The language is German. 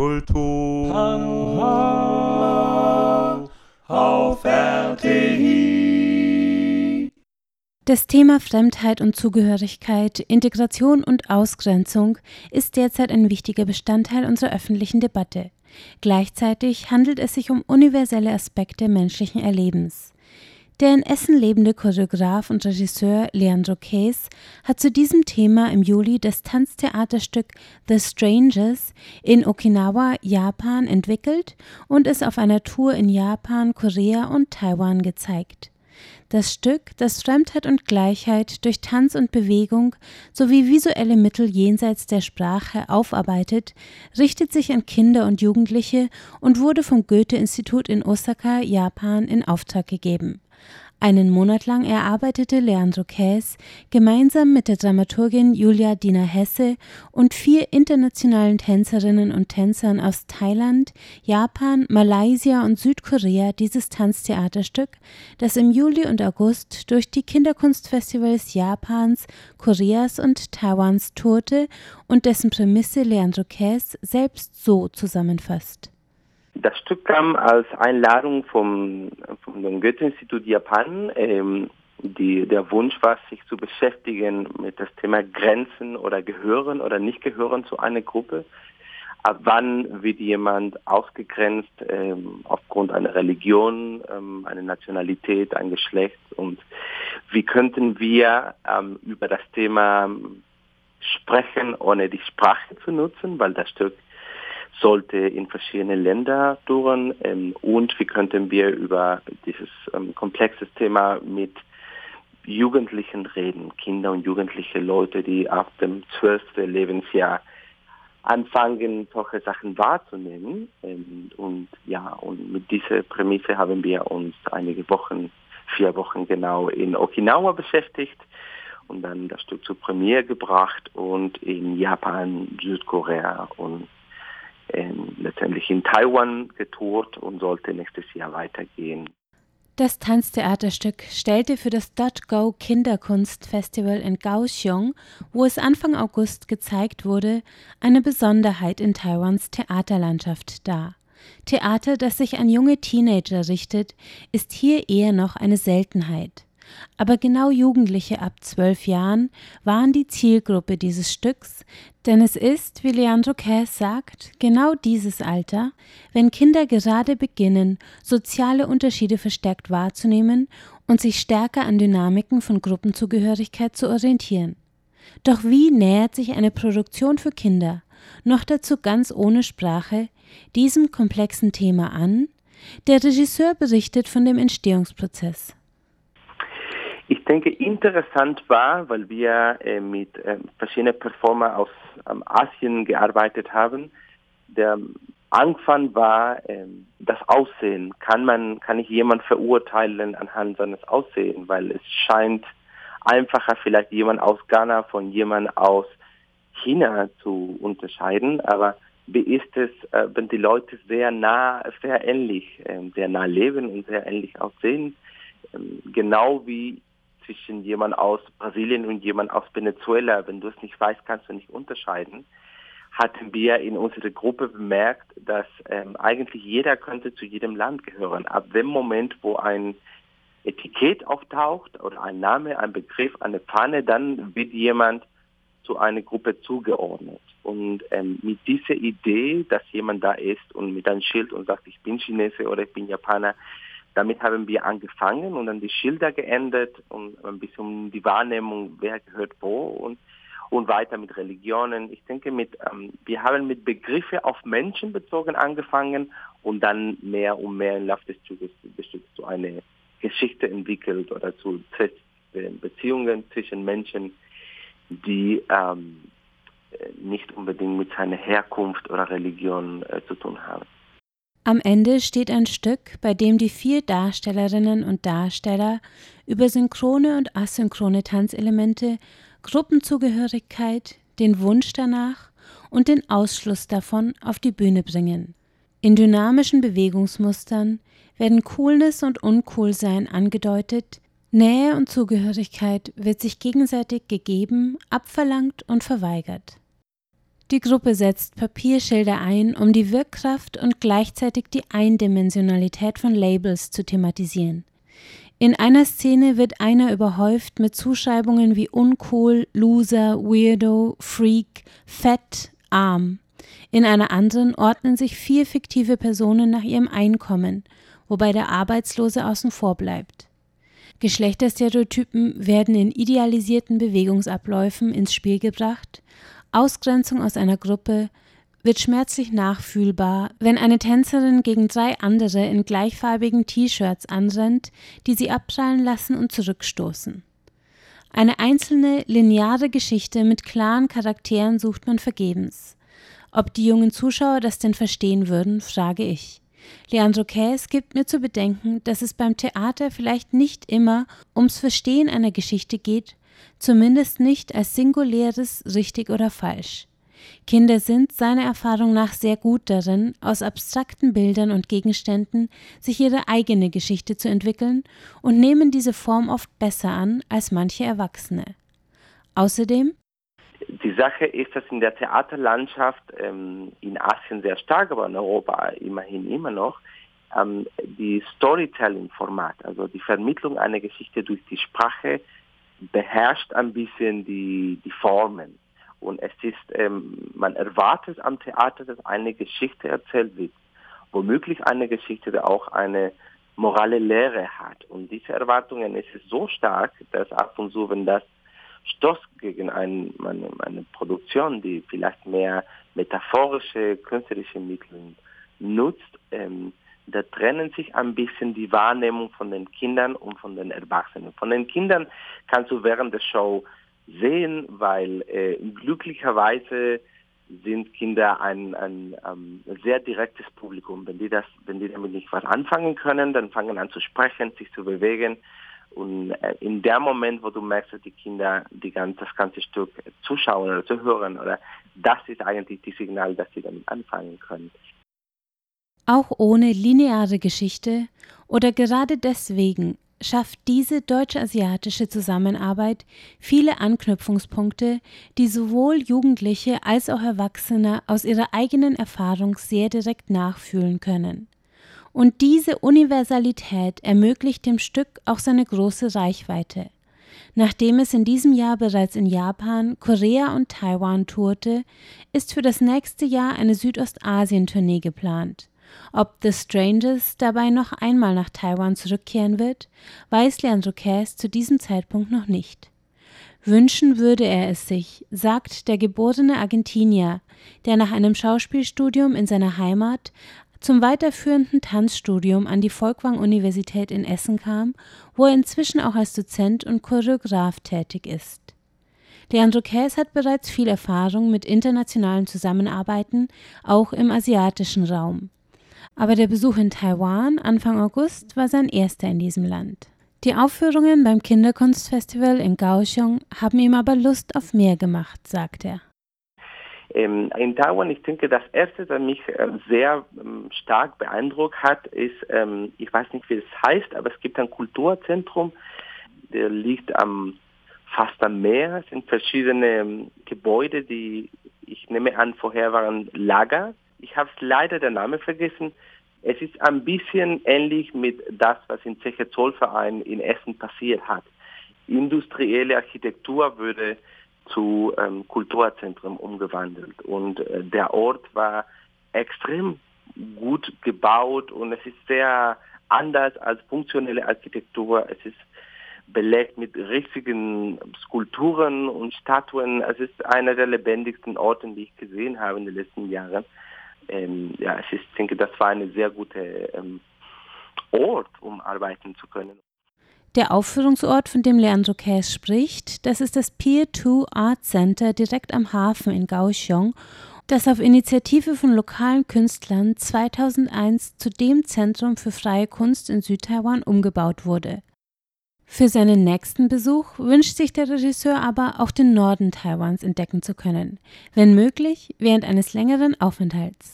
Kultur auf RTI. Das Thema Fremdheit und Zugehörigkeit, Integration und Ausgrenzung ist derzeit ein wichtiger Bestandteil unserer öffentlichen Debatte. Gleichzeitig handelt es sich um universelle Aspekte menschlichen Erlebens. Der in Essen lebende Choreograf und Regisseur Leandro Case hat zu diesem Thema im Juli das Tanztheaterstück The Strangers in Okinawa, Japan entwickelt und es auf einer Tour in Japan, Korea und Taiwan gezeigt. Das Stück, das Fremdheit und Gleichheit durch Tanz und Bewegung sowie visuelle Mittel jenseits der Sprache aufarbeitet, richtet sich an Kinder und Jugendliche und wurde vom Goethe-Institut in Osaka, Japan, in Auftrag gegeben. Einen Monat lang erarbeitete Leandro Käs gemeinsam mit der Dramaturgin Julia Dina Hesse und vier internationalen Tänzerinnen und Tänzern aus Thailand, Japan, Malaysia und Südkorea dieses Tanztheaterstück, das im Juli und August durch die Kinderkunstfestivals Japans, Koreas und Taiwans tourte und dessen Prämisse Leandro Käs selbst so zusammenfasst. Das Stück kam als Einladung vom, vom Goethe-Institut Japan. Ähm, die, der Wunsch war, sich zu beschäftigen mit das Thema Grenzen oder Gehören oder nicht Gehören zu einer Gruppe. Ab wann wird jemand ausgegrenzt ähm, aufgrund einer Religion, ähm, einer Nationalität, ein Geschlecht und wie könnten wir ähm, über das Thema sprechen, ohne die Sprache zu nutzen, weil das Stück sollte in verschiedene Länder touren ähm, und wie könnten wir über dieses ähm, komplexes Thema mit Jugendlichen reden, Kinder und jugendliche Leute, die ab dem 12. Lebensjahr anfangen, solche Sachen wahrzunehmen. Ähm, und ja, und mit dieser Prämisse haben wir uns einige Wochen, vier Wochen genau in Okinawa beschäftigt und dann das Stück zur Premiere gebracht und in Japan, Südkorea und in, letztendlich in Taiwan getourt und sollte nächstes Jahr weitergehen. Das Tanztheaterstück stellte für das .Go Kinderkunstfestival in Kaohsiung, wo es Anfang August gezeigt wurde, eine Besonderheit in Taiwans Theaterlandschaft dar. Theater, das sich an junge Teenager richtet, ist hier eher noch eine Seltenheit. Aber genau Jugendliche ab zwölf Jahren waren die Zielgruppe dieses Stücks, denn es ist, wie Leandro Cass sagt, genau dieses Alter, wenn Kinder gerade beginnen, soziale Unterschiede verstärkt wahrzunehmen und sich stärker an Dynamiken von Gruppenzugehörigkeit zu orientieren. Doch wie nähert sich eine Produktion für Kinder, noch dazu ganz ohne Sprache, diesem komplexen Thema an? Der Regisseur berichtet von dem Entstehungsprozess. Ich denke, interessant war, weil wir äh, mit äh, verschiedenen Performer aus ähm, Asien gearbeitet haben. Der Anfang war äh, das Aussehen. Kann man, kann ich jemand verurteilen anhand seines Aussehens, weil es scheint einfacher, vielleicht jemand aus Ghana von jemand aus China zu unterscheiden. Aber wie ist es, äh, wenn die Leute sehr nah, sehr ähnlich, ähm, sehr nah leben und sehr ähnlich aussehen? Ähm, genau wie zwischen jemand aus Brasilien und jemand aus Venezuela, wenn du es nicht weißt, kannst du nicht unterscheiden, hatten wir in unserer Gruppe bemerkt, dass ähm, eigentlich jeder könnte zu jedem Land gehören. Ab dem Moment, wo ein Etikett auftaucht oder ein Name, ein Begriff, eine Pfanne, dann wird jemand zu einer Gruppe zugeordnet. Und ähm, mit dieser Idee, dass jemand da ist und mit einem Schild und sagt, ich bin Chinese oder ich bin Japaner, damit haben wir angefangen und dann die Schilder geändert und ein bisschen die Wahrnehmung, wer gehört wo und, und weiter mit Religionen. Ich denke, mit, ähm, wir haben mit Begriffe auf Menschen bezogen angefangen und dann mehr und mehr im Laufe des Zuges zu einer Geschichte entwickelt oder zu Beziehungen zwischen Menschen, die ähm, nicht unbedingt mit seiner Herkunft oder Religion äh, zu tun haben. Am Ende steht ein Stück, bei dem die vier Darstellerinnen und Darsteller über synchrone und asynchrone Tanzelemente, Gruppenzugehörigkeit, den Wunsch danach und den Ausschluss davon auf die Bühne bringen. In dynamischen Bewegungsmustern werden Coolness und Uncoolsein angedeutet, Nähe und Zugehörigkeit wird sich gegenseitig gegeben, abverlangt und verweigert. Die Gruppe setzt Papierschilder ein, um die Wirkkraft und gleichzeitig die Eindimensionalität von Labels zu thematisieren. In einer Szene wird einer überhäuft mit Zuschreibungen wie uncool, loser, weirdo, freak, fett, arm. In einer anderen ordnen sich vier fiktive Personen nach ihrem Einkommen, wobei der Arbeitslose außen vor bleibt. Geschlechterstereotypen werden in idealisierten Bewegungsabläufen ins Spiel gebracht, Ausgrenzung aus einer Gruppe wird schmerzlich nachfühlbar, wenn eine Tänzerin gegen drei andere in gleichfarbigen T-Shirts anrennt, die sie abprallen lassen und zurückstoßen. Eine einzelne, lineare Geschichte mit klaren Charakteren sucht man vergebens. Ob die jungen Zuschauer das denn verstehen würden, frage ich. Leandro Käs gibt mir zu bedenken, dass es beim Theater vielleicht nicht immer ums Verstehen einer Geschichte geht, zumindest nicht als singuläres richtig oder falsch. Kinder sind seiner Erfahrung nach sehr gut darin, aus abstrakten Bildern und Gegenständen sich ihre eigene Geschichte zu entwickeln und nehmen diese Form oft besser an als manche Erwachsene. Außerdem die Sache ist, dass in der Theaterlandschaft ähm, in Asien sehr stark, aber in Europa immerhin immer noch, ähm, die Storytelling-Format, also die Vermittlung einer Geschichte durch die Sprache, beherrscht ein bisschen die, die Formen. Und es ist, ähm, man erwartet am Theater, dass eine Geschichte erzählt wird. Womöglich eine Geschichte, die auch eine morale Lehre hat. Und diese Erwartungen ist so stark, dass ab und zu, wenn das stößt gegen ein, eine, eine Produktion, die vielleicht mehr metaphorische, künstlerische Mittel nutzt, ähm, da trennen sich ein bisschen die Wahrnehmung von den Kindern und von den Erwachsenen. Von den Kindern kannst du während der Show sehen, weil äh, glücklicherweise sind Kinder ein, ein, ein sehr direktes Publikum. Wenn die das, wenn die damit nicht was anfangen können, dann fangen an zu sprechen, sich zu bewegen. Und äh, in dem Moment, wo du merkst, dass die Kinder die ganze, das ganze Stück zuschauen oder zuhören, oder das ist eigentlich die Signal, dass sie damit anfangen können. Auch ohne lineare Geschichte oder gerade deswegen schafft diese deutsch-asiatische Zusammenarbeit viele Anknüpfungspunkte, die sowohl Jugendliche als auch Erwachsene aus ihrer eigenen Erfahrung sehr direkt nachfühlen können. Und diese Universalität ermöglicht dem Stück auch seine große Reichweite. Nachdem es in diesem Jahr bereits in Japan, Korea und Taiwan tourte, ist für das nächste Jahr eine Südostasien-Tournee geplant. Ob The Strangers dabei noch einmal nach Taiwan zurückkehren wird, weiß Leandro Cass zu diesem Zeitpunkt noch nicht. Wünschen würde er es sich, sagt der geborene Argentinier, der nach einem Schauspielstudium in seiner Heimat zum weiterführenden Tanzstudium an die Folkwang-Universität in Essen kam, wo er inzwischen auch als Dozent und Choreograf tätig ist. Leandro Käs hat bereits viel Erfahrung mit internationalen Zusammenarbeiten, auch im asiatischen Raum. Aber der Besuch in Taiwan Anfang August war sein erster in diesem Land. Die Aufführungen beim Kinderkunstfestival in Kaohsiung haben ihm aber Lust auf mehr gemacht, sagt er. Ähm, in Taiwan, ich denke, das erste, das mich äh, sehr ähm, stark beeindruckt hat, ist, ähm, ich weiß nicht, wie es heißt, aber es gibt ein Kulturzentrum, der liegt am fast am Meer. Es sind verschiedene Gebäude, die ich nehme an, vorher waren Lager ich habe leider den Namen vergessen. Es ist ein bisschen ähnlich mit das, was im Zeche Zollverein in Essen passiert hat. Industrielle Architektur würde zu ähm, Kulturzentrum umgewandelt und äh, der Ort war extrem gut gebaut und es ist sehr anders als funktionelle Architektur. Es ist belegt mit richtigen Skulpturen und Statuen. Es ist einer der lebendigsten Orte, die ich gesehen habe in den letzten Jahren ähm, ja, ich denke, das war ein sehr guter ähm, Ort, um arbeiten zu können. Der Aufführungsort, von dem Leandro Käs spricht, das ist das Pier 2 Art Center direkt am Hafen in Kaohsiung, das auf Initiative von lokalen Künstlern 2001 zu dem Zentrum für freie Kunst in Südtaiwan umgebaut wurde. Für seinen nächsten Besuch wünscht sich der Regisseur aber auch den Norden Taiwans entdecken zu können, wenn möglich während eines längeren Aufenthalts.